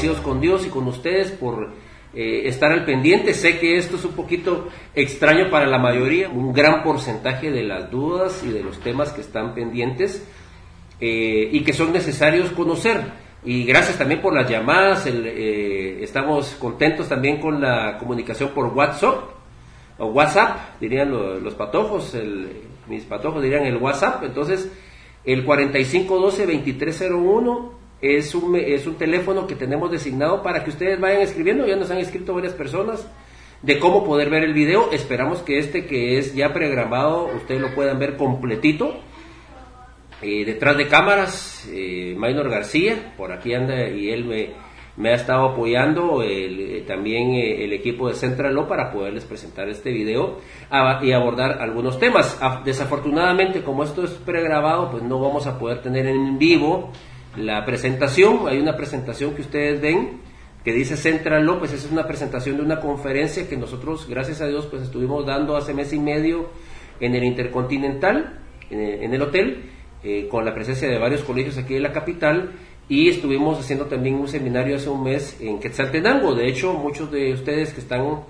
agradecidos con Dios y con ustedes por eh, estar al pendiente. Sé que esto es un poquito extraño para la mayoría, un gran porcentaje de las dudas y de los temas que están pendientes eh, y que son necesarios conocer. Y gracias también por las llamadas, eh, estamos contentos también con la comunicación por WhatsApp, o WhatsApp, dirían los, patojos, mis patojos dirían el WhatsApp, entonces el 4512-2301 es un, es un teléfono que tenemos designado para que ustedes vayan escribiendo, ya nos han escrito varias personas de cómo poder ver el video, esperamos que este que es ya programado ustedes lo puedan ver completito. Eh, detrás de cámaras, eh, Maynor García, por aquí anda y él me, me ha estado apoyando, eh, también el equipo de Central Law para poderles presentar este video y abordar algunos temas. desafortunadamente, como esto es pregrabado, pues no vamos a poder tener en vivo la presentación, hay una presentación que ustedes ven que dice Central López, esa es una presentación de una conferencia que nosotros, gracias a Dios, pues estuvimos dando hace mes y medio en el Intercontinental, en el, hotel, eh, con la presencia de varios colegios aquí en la capital, y estuvimos haciendo también un seminario hace un mes en Quetzaltenango. De hecho, muchos de ustedes que están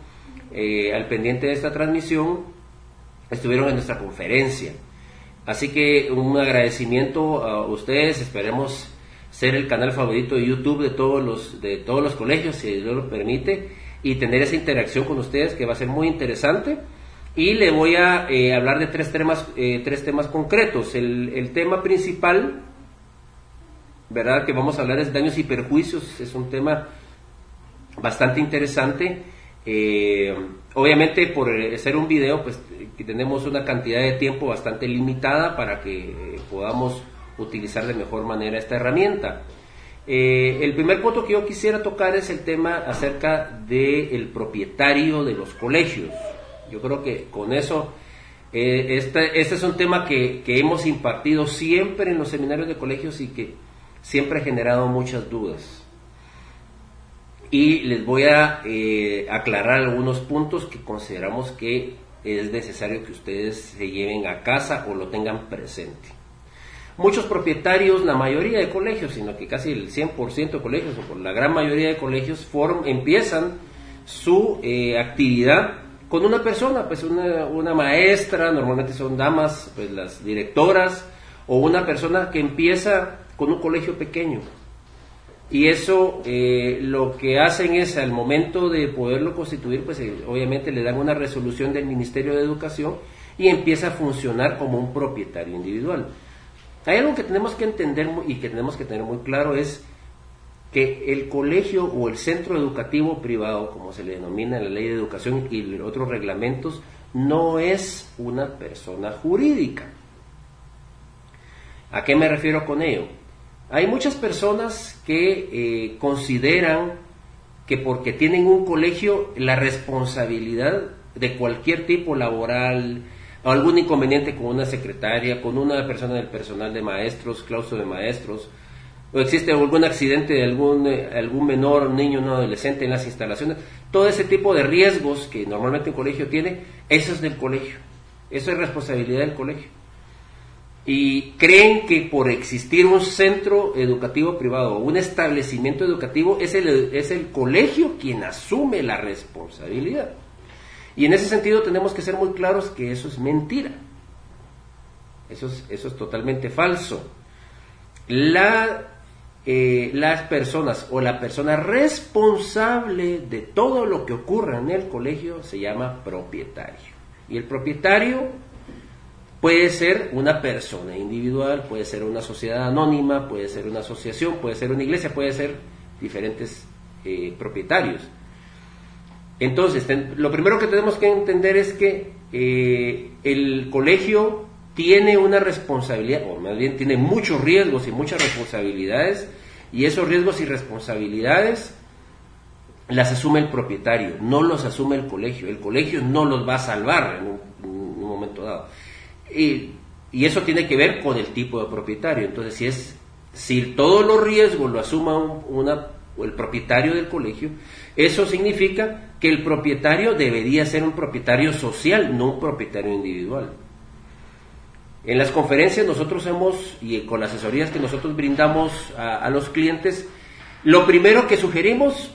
eh, al pendiente de esta transmisión estuvieron en nuestra conferencia. Así que un agradecimiento a ustedes, esperemos ser el canal favorito de YouTube de todos los, de todos los colegios, si Dios lo permite, y tener esa interacción con ustedes que va a ser muy interesante. Y le voy a eh, hablar de tres temas, eh, tres temas concretos. El, el, tema principal, ¿verdad? Que vamos a hablar es daños y perjuicios, es un tema bastante interesante. Eh, obviamente por ser un video, pues tenemos una cantidad de tiempo bastante limitada para que podamos utilizar de mejor manera esta herramienta. Eh, el primer punto que yo quisiera tocar es el tema acerca del propietario de los colegios. Yo creo que con eso, eh, este, este, es un tema que, hemos impartido siempre en los seminarios de colegios y que siempre ha generado muchas dudas. Y les voy a eh, aclarar algunos puntos que consideramos que es necesario que ustedes se lleven a casa o lo tengan presente muchos propietarios, la mayoría de colegios, sino que casi el 100% de colegios, o la gran mayoría de colegios, form, empiezan su eh, actividad con una persona, pues una, maestra, normalmente son damas, pues las directoras, o una persona que empieza con un colegio pequeño. Y eso eh, lo que hacen es al momento de poderlo constituir, pues eh, obviamente le dan una resolución del Ministerio de Educación y empieza a funcionar como un propietario individual. Hay algo que tenemos que entender y que tenemos que tener muy claro es que el colegio o el centro educativo privado, como se le denomina en la ley de educación y otros reglamentos, no es una persona jurídica. ¿A qué me refiero con ello? Hay muchas personas que eh, consideran que porque tienen un colegio, la responsabilidad de cualquier tipo laboral, algún inconveniente con una secretaria, con una persona del personal de maestros, claustro de maestros, o existe algún accidente de algún, eh, algún menor, niño, un adolescente en las instalaciones, todo ese tipo de riesgos que normalmente un colegio tiene, eso es del colegio, eso es responsabilidad del colegio. Y creen que por existir un centro educativo privado o un establecimiento educativo es el, es el colegio quien asume la responsabilidad. Y en ese sentido tenemos que ser muy claros que eso es mentira. Eso es, eso es totalmente falso. La, eh, las personas o la persona responsable de todo lo que ocurra en el colegio se llama propietario. Y el propietario puede ser una persona individual, puede ser una sociedad anónima, puede ser una asociación, puede ser una iglesia, puede ser diferentes eh, propietarios. Entonces, lo primero que tenemos que entender es que eh, el colegio tiene una responsabilidad, o más bien tiene muchos riesgos y muchas responsabilidades, y esos riesgos y responsabilidades las asume el propietario, no los asume el colegio. El colegio no los va a salvar en un, momento dado. Y, eso tiene que ver con el tipo de propietario. Entonces, si es si todos los riesgos lo asuma una, el propietario del colegio, eso significa que el propietario debería ser un propietario social, no un propietario individual. En las conferencias nosotros hemos, y con las asesorías que nosotros brindamos a, los clientes, Lo primero que sugerimos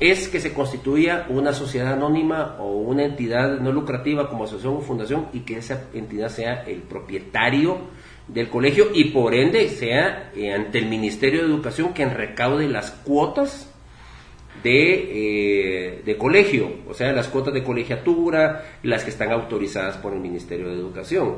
es que se constituya una sociedad anónima o una entidad no lucrativa como asociación o fundación y que esa entidad sea el propietario del colegio y por ende sea eh, ante el Ministerio de Educación quien recaude las cuotas de, eh, de, colegio, o sea, las cuotas de colegiatura, las que están autorizadas por el Ministerio de Educación.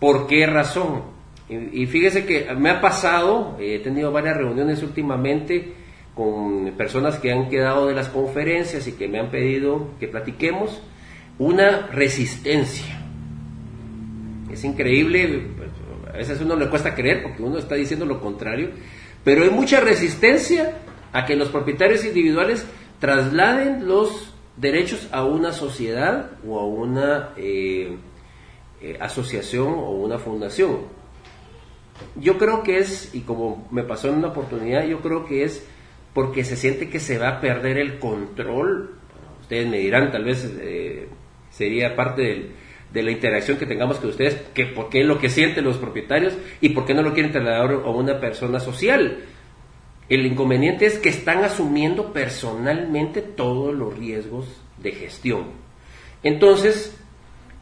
¿Por qué razón? Y, y fíjese que me ha pasado, he tenido varias reuniones últimamente, con personas que han quedado de las conferencias y que me han pedido que platiquemos, una resistencia. Es increíble, pues, a veces uno le cuesta creer porque uno está diciendo lo contrario, pero hay mucha resistencia a que los propietarios individuales trasladen los derechos a una sociedad o a una eh, eh, asociación o una fundación. Yo creo que es, y como me pasó en una oportunidad, yo creo que es porque se siente que se va a perder el control. ustedes me dirán, tal vez eh, sería parte de la interacción que tengamos con ustedes, que por qué es lo que sienten los propietarios y por qué no lo quieren trasladar a una persona social. El inconveniente es que están asumiendo personalmente todos los riesgos de gestión. Entonces,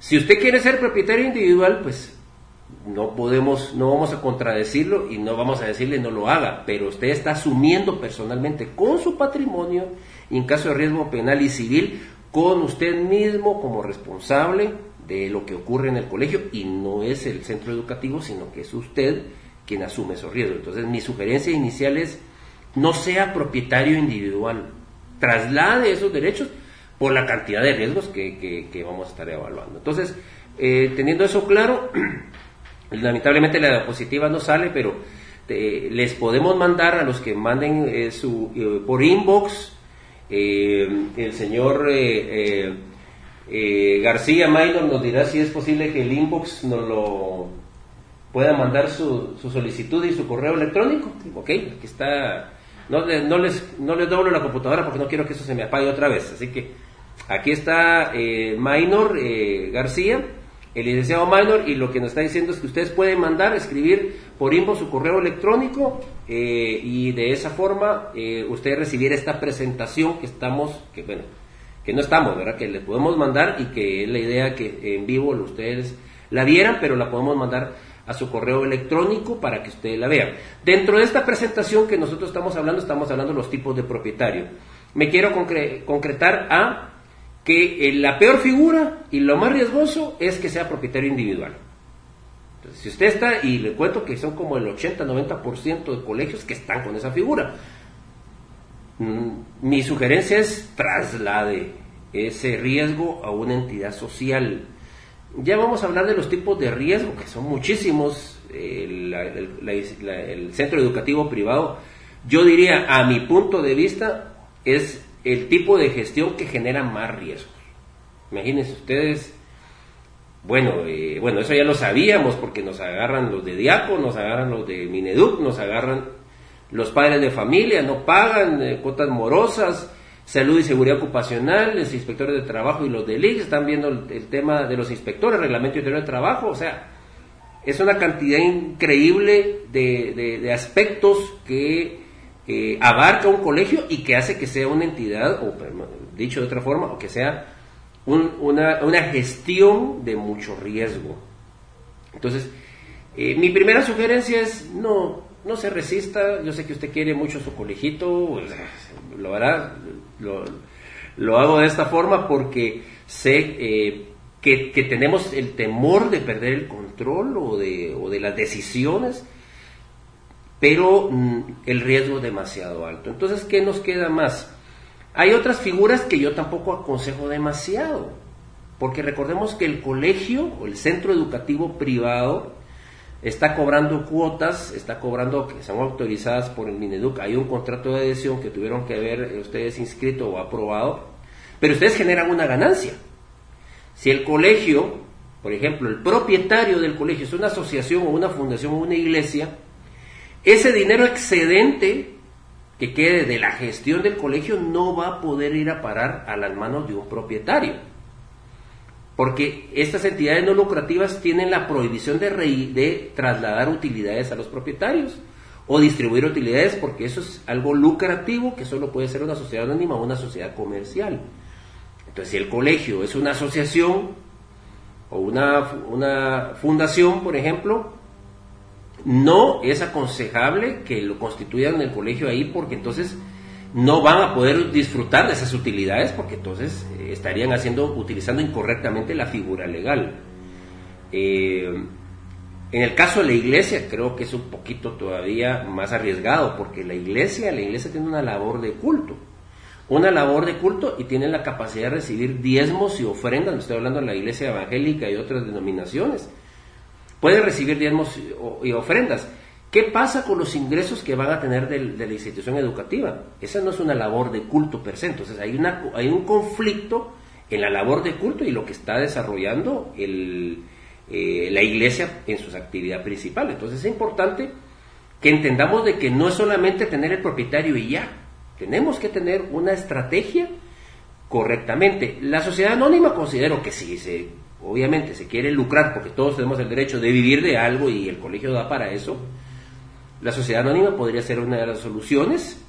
si usted quiere ser propietario individual, pues no podemos, no vamos a contradecirlo y no vamos a decirle no lo haga, pero usted está asumiendo personalmente con su patrimonio y en caso de riesgo penal y civil con usted mismo como responsable de lo que ocurre en el colegio y no es el centro educativo, sino que es usted quien asume esos riesgos. Entonces mi sugerencia inicial es no sea propietario individual, traslade esos derechos por la cantidad de riesgos que, vamos a estar evaluando. Entonces, eh, teniendo eso claro, Lamentablemente la diapositiva no sale, pero eh, les podemos mandar a los que manden eh, su, eh, por inbox. el señor García Maynor nos dirá si es posible que el inbox nos lo pueda mandar su, solicitud y su correo electrónico. Ok, aquí está. No, no, les, no les doblo la computadora porque no quiero que eso se me apague otra vez. Así que aquí está Maynor García el licenciado Minor y lo que nos está diciendo es que ustedes pueden mandar, escribir por inbox su correo electrónico eh, y de esa forma eh, usted recibir esta presentación que estamos, que bueno, que no estamos, ¿verdad? Que le podemos mandar y que es la idea que en vivo ustedes la vieran, pero la podemos mandar a su correo electrónico para que ustedes la vean. Dentro de esta presentación que nosotros estamos hablando, estamos hablando de los tipos de propietario. Me quiero concretar a que eh, la peor figura y lo más riesgoso es que sea propietario individual. Si usted está, y le cuento que son como el 80-90% de colegios que están con esa figura, mm, mi sugerencia es traslade ese riesgo a una entidad social. Ya vamos a hablar de los tipos de riesgo, que son muchísimos. El centro educativo privado, yo diría, a mi punto de vista, es el tipo de gestión que genera más riesgos. Imagínense ustedes, bueno, eh, bueno, eso ya lo sabíamos porque nos agarran los de Diapo, nos agarran los de Mineduc, nos agarran los padres de familia, no pagan eh, cuotas morosas, salud y seguridad ocupacional, los inspectores de trabajo y los del IX están viendo el, tema de los inspectores, reglamento interior de trabajo, o sea, es una cantidad increíble de aspectos que abarca un colegio y que hace que sea una entidad, o dicho de otra forma, o que sea una, gestión de mucho riesgo. Entonces, eh, mi primera sugerencia es no, no se resista, yo sé que usted quiere mucho su colegito, lo hará, lo, hago de esta forma porque sé eh, que, tenemos el temor de perder el control o de las decisiones pero mm, el riesgo es demasiado alto. Entonces, ¿qué nos queda más? Hay otras figuras que yo tampoco aconsejo demasiado, porque recordemos que el colegio o el centro educativo privado está cobrando cuotas, está cobrando que son autorizadas por el Mineduc, hay un contrato de adhesión que tuvieron que haber ustedes inscrito o aprobado, pero ustedes generan una ganancia. Si el colegio, por ejemplo, el propietario del colegio es una asociación o una fundación o una iglesia, ese dinero excedente que quede de la gestión del colegio no va a poder ir a parar a las manos de un propietario. Porque estas entidades no lucrativas tienen la prohibición de, trasladar utilidades a los propietarios o distribuir utilidades porque eso es algo lucrativo que solo puede ser una sociedad anónima o una sociedad comercial. Entonces, si el colegio es una asociación o una fundación, por ejemplo, no es aconsejable que lo constituyan el colegio ahí porque entonces no van a poder disfrutar de esas utilidades porque entonces eh, estarían haciendo, utilizando incorrectamente la figura legal. Eh, en el caso de la iglesia creo que es un poquito todavía más arriesgado porque la iglesia, la iglesia tiene una labor de culto, una labor de culto y tiene la capacidad de recibir diezmos y ofrendas, estoy hablando de la iglesia evangélica y otras denominaciones, puede recibir diezmos y ofrendas ¿Qué pasa con los ingresos que van a tener de la institución educativa? Esa no es una labor de culto per entonces hay, una, hay un conflicto en la labor de culto y lo que está desarrollando eh, la iglesia en sus actividades principales. Entonces es importante que entendamos de que no es solamente tener el propietario y ya, tenemos que tener una estrategia correctamente. La sociedad anónima considero que si se, obviamente se quiere lucrar, porque todos tenemos el derecho de vivir de algo y el colegio da para eso, la sociedad anónima podría ser una de las soluciones,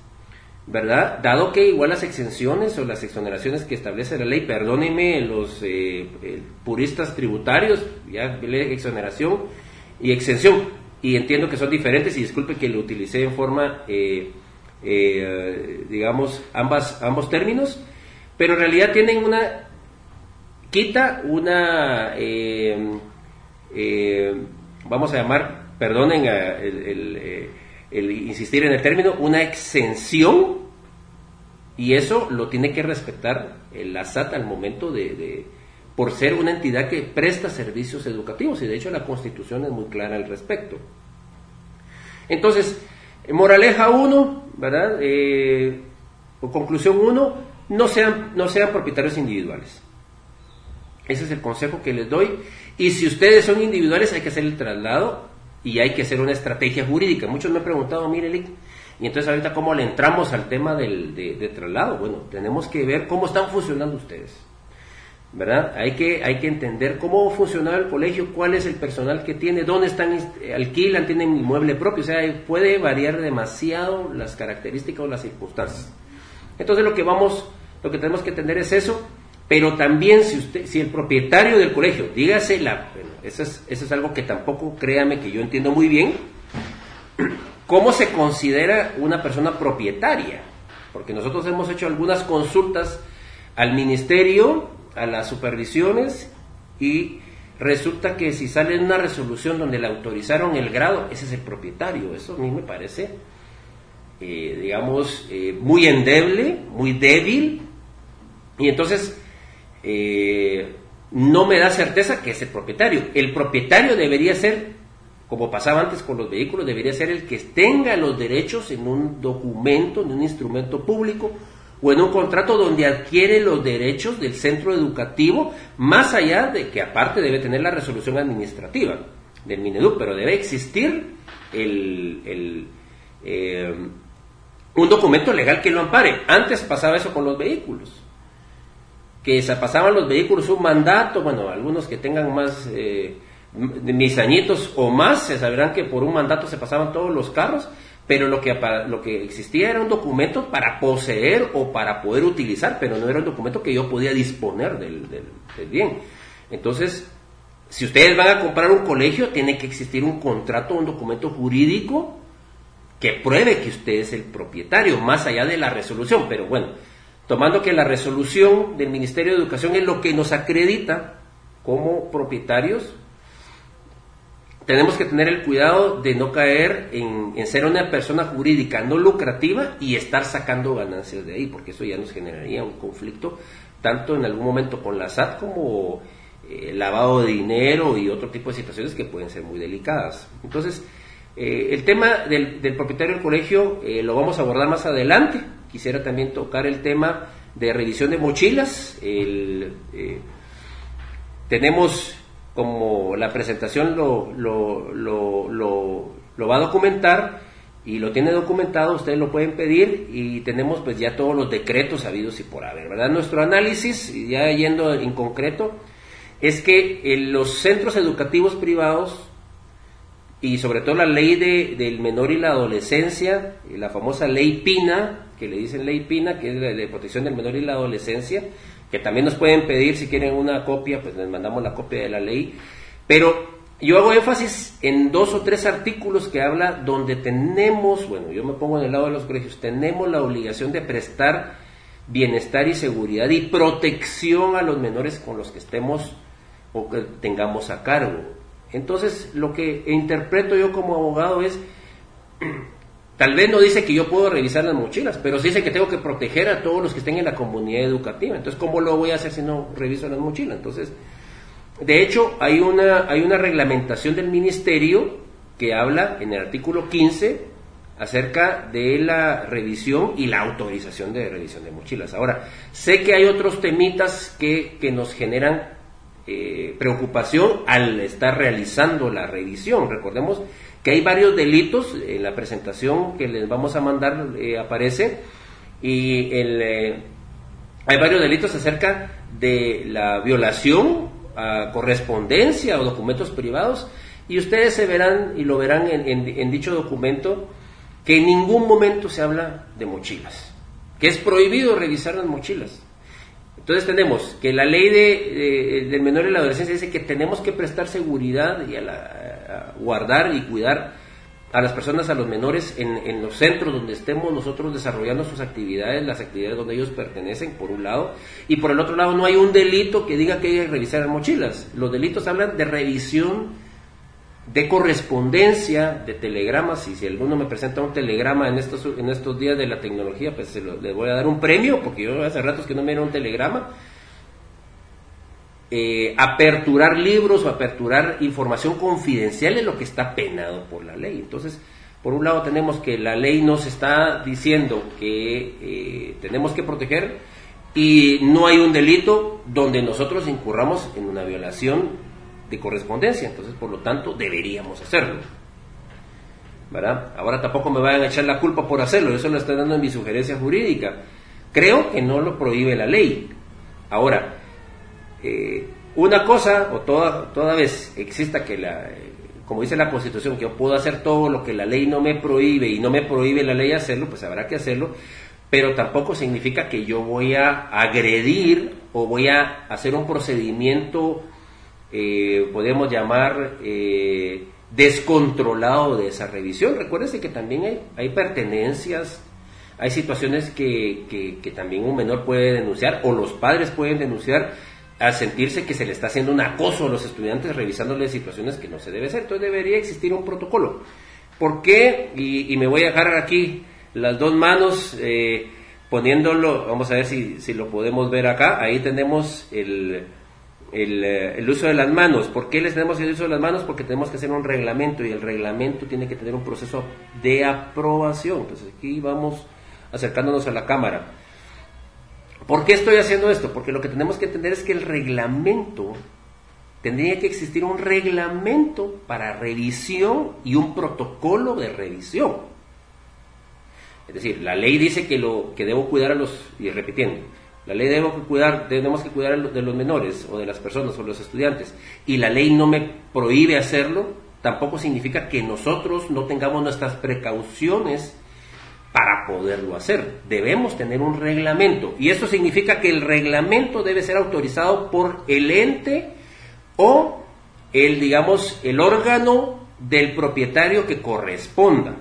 ¿verdad? Dado que igual las exenciones o las exoneraciones que establece la ley, perdónenme los eh, eh, puristas tributarios, ya exoneración y exención, y entiendo que son diferentes y disculpe que lo utilicé en forma, eh, digamos, ambos términos, pero en realidad tienen una, quita una, vamos a llamar perdonen eh, el, insistir en el término, una exención y eso lo tiene que respetar el ASAT al momento de, por ser una entidad que presta servicios educativos y de hecho la constitución es muy clara al respecto. Entonces, moraleja 1, ¿verdad? Eh, o conclusión 1, no sean, no sean propietarios individuales. Ese es el consejo que les doy. Y si ustedes son individuales, hay que hacer el traslado y hay que hacer una estrategia jurídica. Muchos me han preguntado, mire, y entonces ahorita cómo le entramos al tema del, de, traslado. Bueno, tenemos que ver cómo están funcionando ustedes. ¿Verdad? Hay que, hay que entender cómo funciona el colegio, cuál es el personal que tiene, dónde están, alquilan, tienen inmueble propio, o sea, puede variar demasiado las características o las circunstancias. Entonces lo que vamos, lo que tenemos que entender es eso, pero también si usted, si el propietario del colegio, dígase la, eso es, eso es algo que tampoco créame que yo entiendo muy bien, ¿cómo se considera una persona propietaria? Porque nosotros hemos hecho algunas consultas al ministerio, a las supervisiones, y resulta que si sale una resolución donde le autorizaron el grado, ese es el propietario. Eso a mí me parece, eh, digamos, eh, muy endeble, muy débil. Y entonces eh, no me da certeza que es el propietario. El propietario debería ser, como pasaba antes con los vehículos, debería ser el que tenga los derechos en un documento, en un instrumento público o en un contrato donde adquiere los derechos del centro educativo, más allá de que aparte debe tener la resolución administrativa del Mineduc, pero debe existir el, eh, un documento legal que lo ampare. Antes pasaba eso con los vehículos que se pasaban los vehículos un mandato, bueno, algunos que tengan más eh, mis añitos o más, se sabrán que por un mandato se pasaban todos los carros, pero lo que, lo que existía era un documento para poseer o para poder utilizar, pero no era un documento que yo podía disponer del, del bien. Entonces, si ustedes van a comprar un colegio, tiene que existir un contrato, un documento jurídico que pruebe que usted es el propietario, más allá de la resolución, pero bueno, tomando que la resolución del Ministerio de Educación es lo que nos acredita como propietarios, tenemos que tener el cuidado de no caer en, ser una persona jurídica no lucrativa y estar sacando ganancias de ahí, porque eso ya nos generaría un conflicto tanto en algún momento con la SAT como eh, lavado de dinero y otro tipo de situaciones que pueden ser muy delicadas. Entonces, eh, el tema del, propietario del colegio eh, lo vamos a abordar más adelante quisiera también tocar el tema de revisión de mochilas. Eh, tenemos como la presentación lo, va a documentar y lo tiene documentado, ustedes lo pueden pedir y tenemos pues ya todos los decretos habidos y por haber, ¿verdad? Nuestro análisis, ya yendo en concreto, es que en los centros educativos privados y sobre todo la ley de, del menor y la adolescencia, la famosa ley Pina, que le dicen ley Pina, que es la de protección del menor y la adolescencia, que también nos pueden pedir si quieren una copia, pues les mandamos la copia de la ley. Pero yo hago énfasis en dos o tres artículos que habla donde tenemos, bueno, yo me pongo en el lado de los colegios, tenemos la obligación de prestar bienestar y seguridad y protección a los menores con los que estemos o que tengamos a cargo. Entonces, lo que interpreto yo como abogado es, tal vez no dice que yo puedo revisar las mochilas, pero sí dice que tengo que proteger a todos los que estén en la comunidad educativa. Entonces, ¿cómo lo voy a hacer si no reviso las mochilas? Entonces, de hecho, hay una, hay una reglamentación del ministerio que habla en el artículo 15 acerca de la revisión y la autorización de revisión de mochilas. Ahora, sé que hay otros temitas que, que nos generan eh, preocupación al estar realizando la revisión. Recordemos que hay varios delitos, en la presentación que les vamos a mandar eh, aparece, y el, eh, hay varios delitos acerca de la violación a correspondencia o documentos privados y ustedes se verán y lo verán en, dicho documento que en ningún momento se habla de mochilas, que es prohibido revisar las mochilas. Entonces tenemos que la ley de, del menor y la adolescencia dice que tenemos que prestar seguridad y a guardar y cuidar a las personas, a los menores, en, los centros donde estemos nosotros desarrollando sus actividades, las actividades donde ellos pertenecen, por un lado, y por el otro lado no hay un delito que diga que hay que revisar las mochilas. Los delitos hablan de revisión de correspondencia, de telegramas, y si alguno me presenta un telegrama en estos, en estos días de la tecnología, pues le voy a dar un premio, porque yo hace ratos que no me era un telegrama, eh, aperturar libros o aperturar información confidencial es lo que está penado por la ley. Entonces, por un lado tenemos que la ley nos está diciendo que eh, tenemos que proteger y no hay un delito donde nosotros incurramos en una violación de correspondencia. Entonces, por lo tanto, deberíamos hacerlo. ¿verdad? Ahora tampoco me vayan a echar la culpa por hacerlo, eso lo estoy dando en mi sugerencia jurídica. Creo que no lo prohíbe la ley. Ahora, eh, una cosa, o toda, toda vez exista que la, como dice la Constitución, que yo puedo hacer todo lo que la ley no me prohíbe y no me prohíbe la ley hacerlo, pues habrá que hacerlo, pero tampoco significa que yo voy a agredir o voy a hacer un procedimiento, eh, podemos llamar, eh, descontrolado de esa revisión. Recuérdense que también hay, hay pertenencias, hay situaciones que, que, también un menor puede denunciar o los padres pueden denunciar a sentirse que se le está haciendo un acoso a los estudiantes revisándole situaciones que no se debe hacer. Entonces debería existir un protocolo. ¿Por qué? Y, me voy a dejar aquí las dos manos eh, poniéndolo, vamos a ver si, si, lo podemos ver acá. Ahí tenemos el, el, eh, el, uso de las manos. ¿Por qué les tenemos el uso de las manos? Porque tenemos que hacer un reglamento y el reglamento tiene que tener un proceso de aprobación. Entonces aquí vamos acercándonos a la cámara. ¿Por qué estoy haciendo esto? Porque lo que tenemos que entender es que el reglamento, tendría que existir un reglamento para revisión y un protocolo de revisión. Es decir, la ley dice que lo que debo cuidar a los, y repitiendo, la ley debo cuidar, tenemos cuidar de los menores o de las personas o los estudiantes, y la ley no me prohíbe hacerlo, tampoco significa que nosotros no tengamos nuestras precauciones para poderlo hacer. Debemos tener un reglamento y eso significa que el reglamento debe ser autorizado por el ente o el, digamos, el órgano del propietario que corresponda.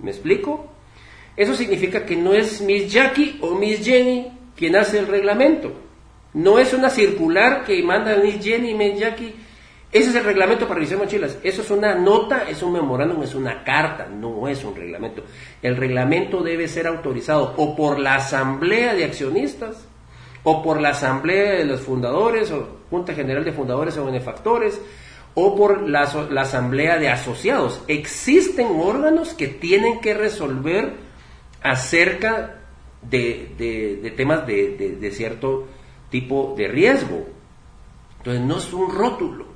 ¿Me explico? Eso significa que no es Miss Jackie o Miss Jenny quien hace el reglamento. No es una circular que manda Miss Jenny y Miss Jackie ese es el reglamento para revisar mochilas. Eso es una nota, es un memorándum, es una carta, no es un reglamento. El reglamento debe ser autorizado o por la asamblea de accionistas, o por la asamblea de los fundadores, o Junta General de Fundadores o Benefactores, o por la, asamblea de asociados. Existen órganos que tienen que resolver acerca de, temas de, de cierto tipo de riesgo. Entonces no es un rótulo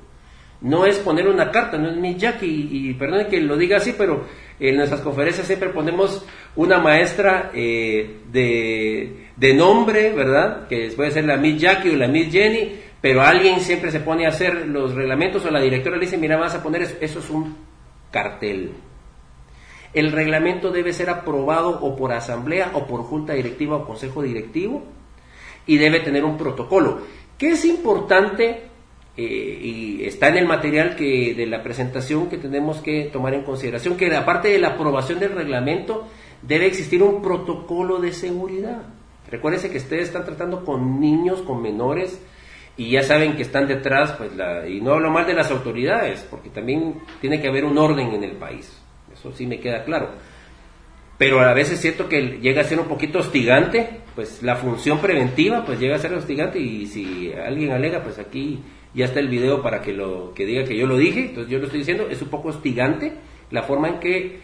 no es poner una carta, no es mi Jack, y, perdón que lo diga así, pero en nuestras conferencias siempre ponemos una maestra eh, de, nombre, ¿verdad? Que puede ser la Miss Jackie o la Miss Jenny, pero alguien siempre se pone a hacer los reglamentos o la directora le dice, mira, vas a poner eso, eso es un cartel. El reglamento debe ser aprobado o por asamblea o por junta directiva o consejo directivo y debe tener un protocolo. ¿Qué es importante? Eh, y está en el material que de la presentación que tenemos que tomar en consideración que aparte de la aprobación del reglamento debe existir un protocolo de seguridad. Recuérdense que ustedes están tratando con niños, con menores, y ya saben que están detrás, pues, la, y no hablo mal de las autoridades, porque también tiene que haber un orden en el país, eso sí me queda claro. Pero a veces siento que llega a ser un poquito hostigante, pues la función preventiva, pues llega a ser hostigante, y si alguien alega, pues aquí ya está el video para que lo que diga que yo lo dije, entonces yo lo estoy diciendo, es un poco hostigante la forma en que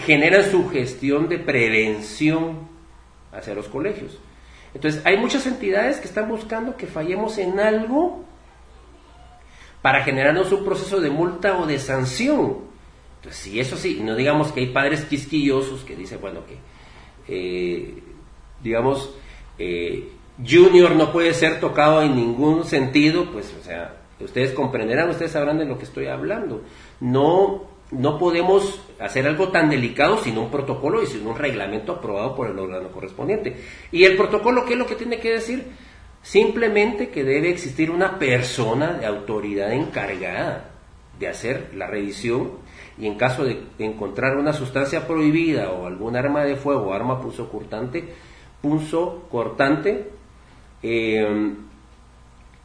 generan su gestión de prevención hacia los colegios. Entonces, hay muchas entidades que están buscando que fallemos en algo para generarnos un proceso de multa o de sanción. Si eso sí, no digamos que hay padres quisquillosos que dicen, bueno, que, eh, digamos, eh, Junior no puede ser tocado en ningún sentido, pues, o sea, ustedes comprenderán, ustedes sabrán de lo que estoy hablando. No no podemos hacer algo tan delicado sin un protocolo y sin un reglamento aprobado por el órgano correspondiente. ¿Y el protocolo qué es lo que tiene que decir? Simplemente que debe existir una persona de autoridad encargada de hacer la revisión y en caso de encontrar una sustancia prohibida o algún arma de fuego, arma punzo cortante, punzo cortante, eh,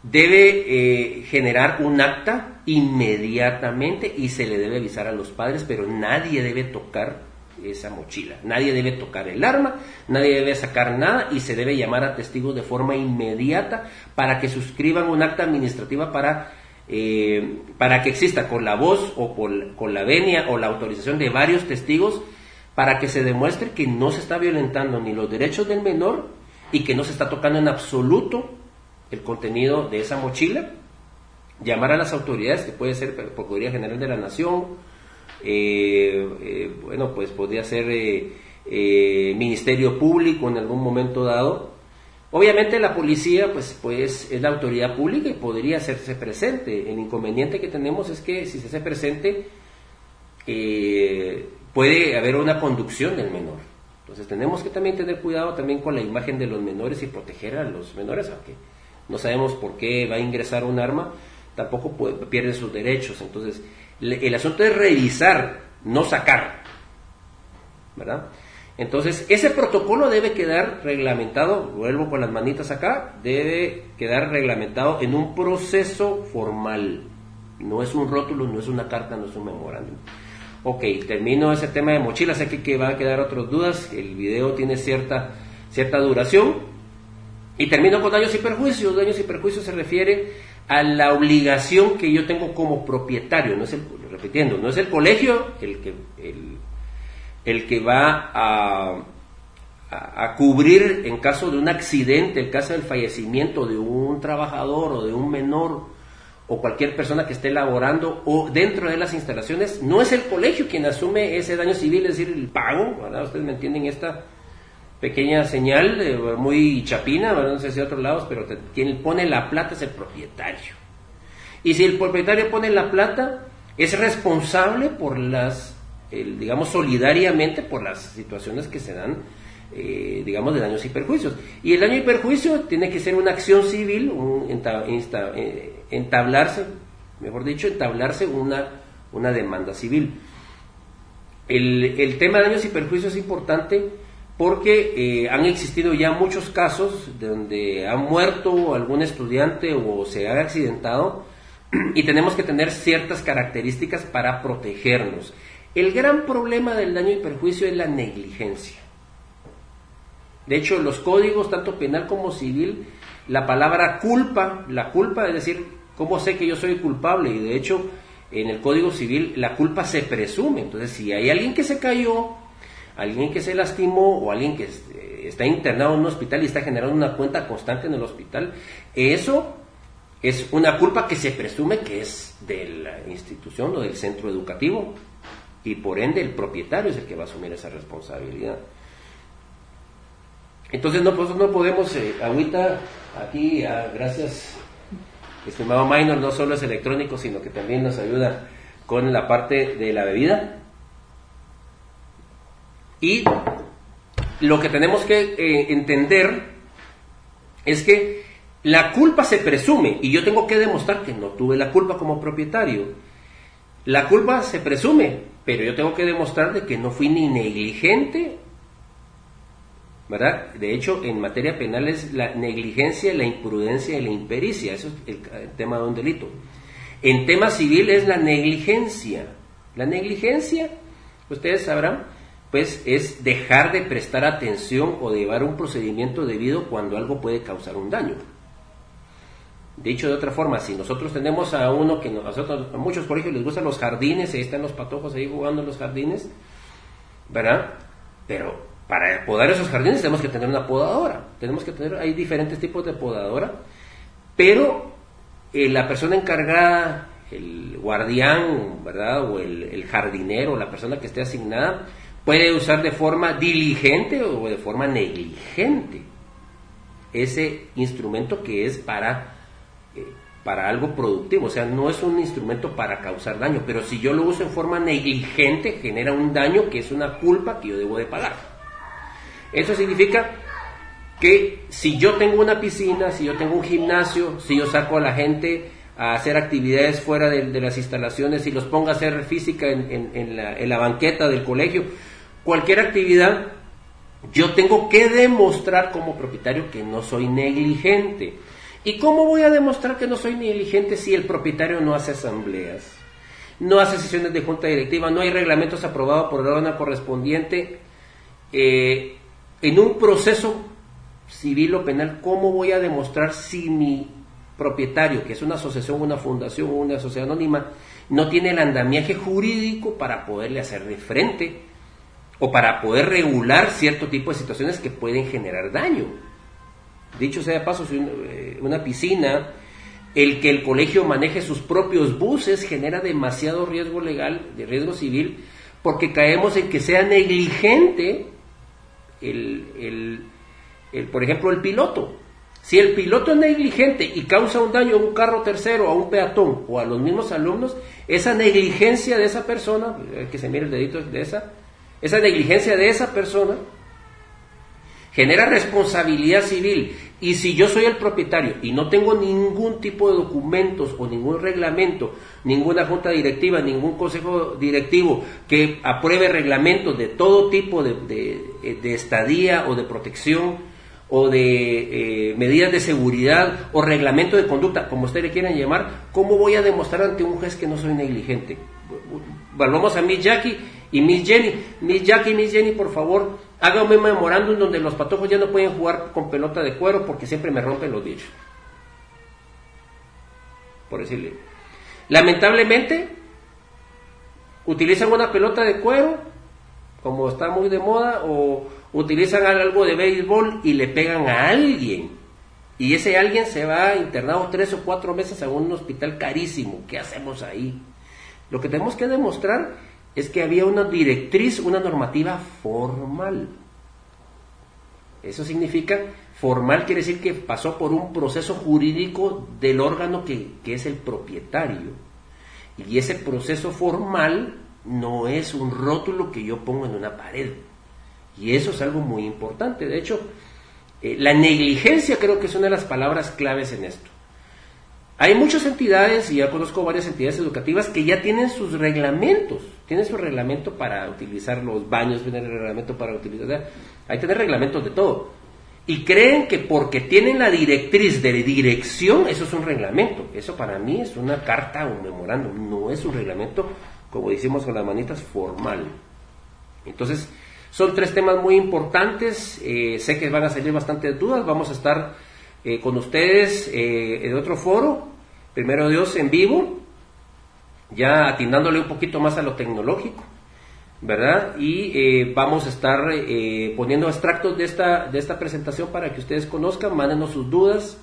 debe eh, generar un acta inmediatamente y se le debe avisar a los padres, pero nadie debe tocar esa mochila, nadie debe tocar el arma, nadie debe sacar nada y se debe llamar a testigos de forma inmediata para que suscriban un acta administrativa para, eh, para que exista con la voz o con, la venia o la autorización de varios testigos para que se demuestre que no se está violentando ni los derechos del menor y que no se está tocando en absoluto el contenido de esa mochila, llamar a las autoridades, que puede ser Procuraduría General de la Nación, eh, eh, bueno, pues podría ser eh, Ministerio Público en algún momento dado. Obviamente la policía, pues, pues es la autoridad pública y podría hacerse presente. El inconveniente que tenemos es que si se hace presente, puede haber una conducción del menor. Entonces tenemos que también tener cuidado también con la imagen de los menores y proteger a los menores, aunque no sabemos por qué va a ingresar un arma, tampoco pierde sus derechos. Entonces, el asunto es revisar, no sacar. ¿Verdad? Entonces, ese protocolo debe quedar reglamentado, vuelvo con las manitas acá, debe quedar reglamentado en un proceso formal. No es un rótulo, no es una carta, no es un memorándum. Ok, termino ese tema de mochilas, sé que, que van a quedar otras dudas, el video tiene cierta, cierta duración, y termino con daños y perjuicios. Daños y perjuicios se refiere a la obligación que yo tengo como propietario. No es el, repitiendo, no es el colegio el que, el, que va a, a, cubrir en caso de un accidente, en caso del fallecimiento de un trabajador o de un menor o cualquier persona que esté laborando o dentro de las instalaciones, no es el colegio quien asume ese daño civil, es decir, el pago, ¿verdad? Ustedes me entienden esta pequeña señal, muy chapina, no sé si de otros lados, pero quien pone la plata es el propietario. Y si el propietario pone la plata, es responsable por las, digamos, solidariamente por las situaciones que se dan, eh, digamos, de daños y perjuicios. Y el daño y perjuicio tiene que ser una acción civil, un, eh, entablarse, mejor dicho, entablarse una, una demanda civil. El, el tema de daños y perjuicios es importante porque eh, han existido ya muchos casos donde ha muerto algún estudiante o se ha accidentado y tenemos que tener ciertas características para protegernos. El gran problema del daño y perjuicio es la negligencia. De hecho, los códigos, tanto penal como civil, la palabra culpa, la culpa es decir, ¿cómo sé que yo soy culpable? Y de hecho, en el Código Civil la culpa se presume. Entonces, si hay alguien que se cayó, alguien que se lastimó o alguien que eh, está internado en un hospital y está generando una cuenta constante en el hospital, eso es una culpa que se presume que es de la institución o del centro educativo y por ende el propietario es el que va a asumir esa responsabilidad. Entonces no, pues, no podemos, eh, ahorita aquí, ah, gracias Estimado Minor, no solo es electrónico, sino que también nos ayuda con la parte de la bebida. Y lo que tenemos que eh, entender es que la culpa se presume y yo tengo que demostrar que no tuve la culpa como propietario. La culpa se presume, pero yo tengo que demostrar de que no fui ni negligente, ¿verdad? De hecho, en materia penal es la negligencia, la imprudencia y la impericia, eso es el, tema de un delito. En tema civil es la negligencia. La negligencia, ustedes sabrán, pues es dejar de prestar atención o de llevar un procedimiento debido cuando algo puede causar un daño. Dicho de otra forma, si nosotros tenemos a uno que nosotros, a muchos colegios les gustan los jardines, ahí están los patojos ahí jugando en los jardines, ¿verdad? Pero para podar esos jardines tenemos que tener una podadora, tenemos que tener, hay diferentes tipos de podadora, pero eh, la persona encargada, el guardián, ¿verdad? O el, el jardinero, la persona que esté asignada, puede usar de forma diligente o de forma negligente ese instrumento que es para eh, para algo productivo, o sea, no es un instrumento para causar daño, pero si yo lo uso en forma negligente, genera un daño que es una culpa que yo debo de pagar. Eso significa que si yo tengo una piscina, si yo tengo un gimnasio, si yo saco a la gente a hacer actividades fuera de, las instalaciones y los pongo a hacer física en la banqueta del colegio, cualquier actividad, yo tengo que demostrar como propietario que no soy negligente. ¿Y cómo voy a demostrar que no soy negligente si el propietario no hace asambleas? No hace sesiones de junta directiva, no hay reglamentos aprobados por el órgano correspondiente. Eh, en un proceso civil o penal, ¿cómo voy a demostrar si mi propietario, que es una asociación, una fundación, una sociedad anónima, no tiene el andamiaje jurídico para poderle hacer de frente o para poder regular cierto tipo de situaciones que pueden generar daño? Dicho sea de paso, eh, una piscina, el que el colegio maneje sus propios buses genera demasiado riesgo legal, de riesgo civil, porque caemos en que sea negligente el, por ejemplo, el piloto. Si el piloto es negligente y causa un daño a un carro tercero, a un peatón o a los mismos alumnos, esa negligencia de esa persona, que se mire el dedito de esa, esa negligencia de esa persona genera responsabilidad civil. Y si yo soy el propietario y no tengo ningún tipo de documentos o ningún reglamento, ninguna junta directiva, ningún consejo directivo que apruebe reglamentos de todo tipo de, estadía o de protección o de eh, medidas de seguridad o reglamento de conducta, como ustedes le quieran llamar, ¿cómo voy a demostrar ante un juez que no soy negligente? Volvamos a Miss Jackie y Miss Jenny. Miss Jackie y Miss Jenny, por favor, Haga un memorándum donde los patojos ya no pueden jugar con pelota de cuero porque siempre me rompen los dichos. Por decirle. Lamentablemente, utilizan una pelota de cuero, como está muy de moda, o utilizan algo de béisbol y le pegan a alguien. Y ese alguien se va internado tres o cuatro meses a un hospital carísimo. ¿Qué hacemos ahí? Lo que tenemos que demostrar es que había una directriz, una normativa formal. Eso significa, formal quiere decir que pasó por un proceso jurídico del órgano que, que es el propietario. Y ese proceso formal no es un rótulo que yo pongo en una pared. Y eso es algo muy importante. De hecho, eh, la negligencia creo que es una de las palabras claves en esto. Hay muchas entidades, y ya conozco varias entidades educativas, que ya tienen sus reglamentos. Tienen su reglamento para utilizar los baños, tienen el reglamento para utilizar. Hay que tener reglamentos de todo. Y creen que porque tienen la directriz de dirección, eso es un reglamento. Eso para mí es una carta o un memorándum, no es un reglamento, como decimos con las manitas, formal. Entonces, son tres temas muy importantes. Eh, sé que van a salir bastantes dudas. Vamos a estar eh, con ustedes eh, en otro foro primero Dios en vivo, ya atinándole un poquito más a lo tecnológico, ¿verdad? Y eh, vamos a estar eh, poniendo extractos de esta, de esta presentación para que ustedes conozcan, mándenos sus dudas.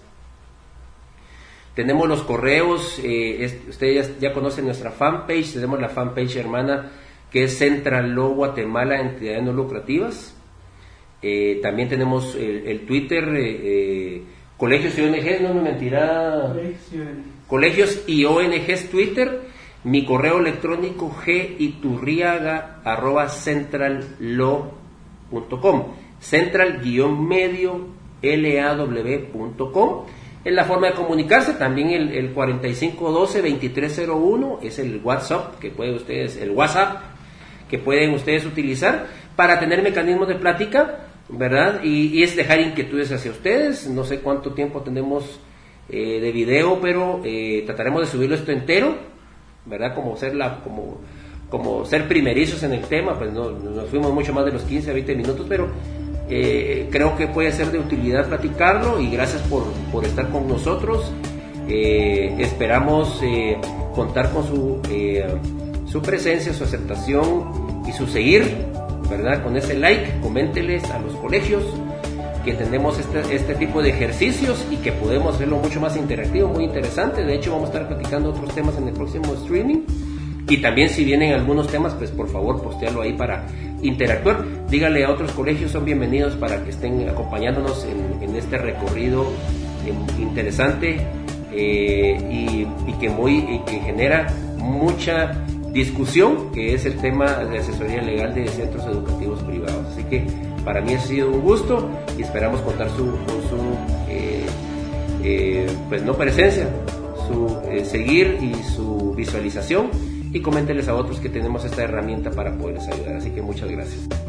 Tenemos los correos, ustedes ya, conocen nuestra fanpage, tenemos la fanpage hermana que es Central Guatemala, entidades no lucrativas. también tenemos el Twitter Colegios y ONGs, no me mentirá. Colegios y ONGs Twitter. Mi correo electrónico giturriaga.centrallo.com central-medio law.com es la forma de comunicarse, también el, el 4512-2301 es el WhatsApp que pueden ustedes, el WhatsApp que pueden ustedes utilizar para tener mecanismos de plática, ¿verdad? Y, es dejar inquietudes hacia ustedes, no sé cuánto tiempo tenemos eh, de video, pero eh, trataremos de subirlo esto entero, ¿verdad? Como ser la, como, como ser primerizos en el tema, pues no, nos fuimos mucho más de los 15 a 20 minutos, pero eh, creo que puede ser de utilidad platicarlo y gracias por, por estar con nosotros. Eh, esperamos eh, contar con su, su presencia, su aceptación y su seguir, ¿verdad? Con ese like, coménteles a los colegios que tenemos este, este tipo de ejercicios y que podemos hacerlo mucho más interactivo, muy interesante. De hecho, vamos a estar platicando otros temas en el próximo streaming. Y también si vienen algunos temas, pues por favor postearlo ahí para interactuar. Díganle a otros colegios, son bienvenidos para que estén acompañándonos en, este recorrido interesante eh, y, que muy, y que genera mucha discusión, que es el tema de asesoría legal de centros educativos privados. Así que para mí ha sido un gusto y esperamos contar su, con su, eh, eh, pues no presencia, su seguir y su visualización y coménteles a otros que tenemos esta herramienta para poderles ayudar. Así que muchas gracias.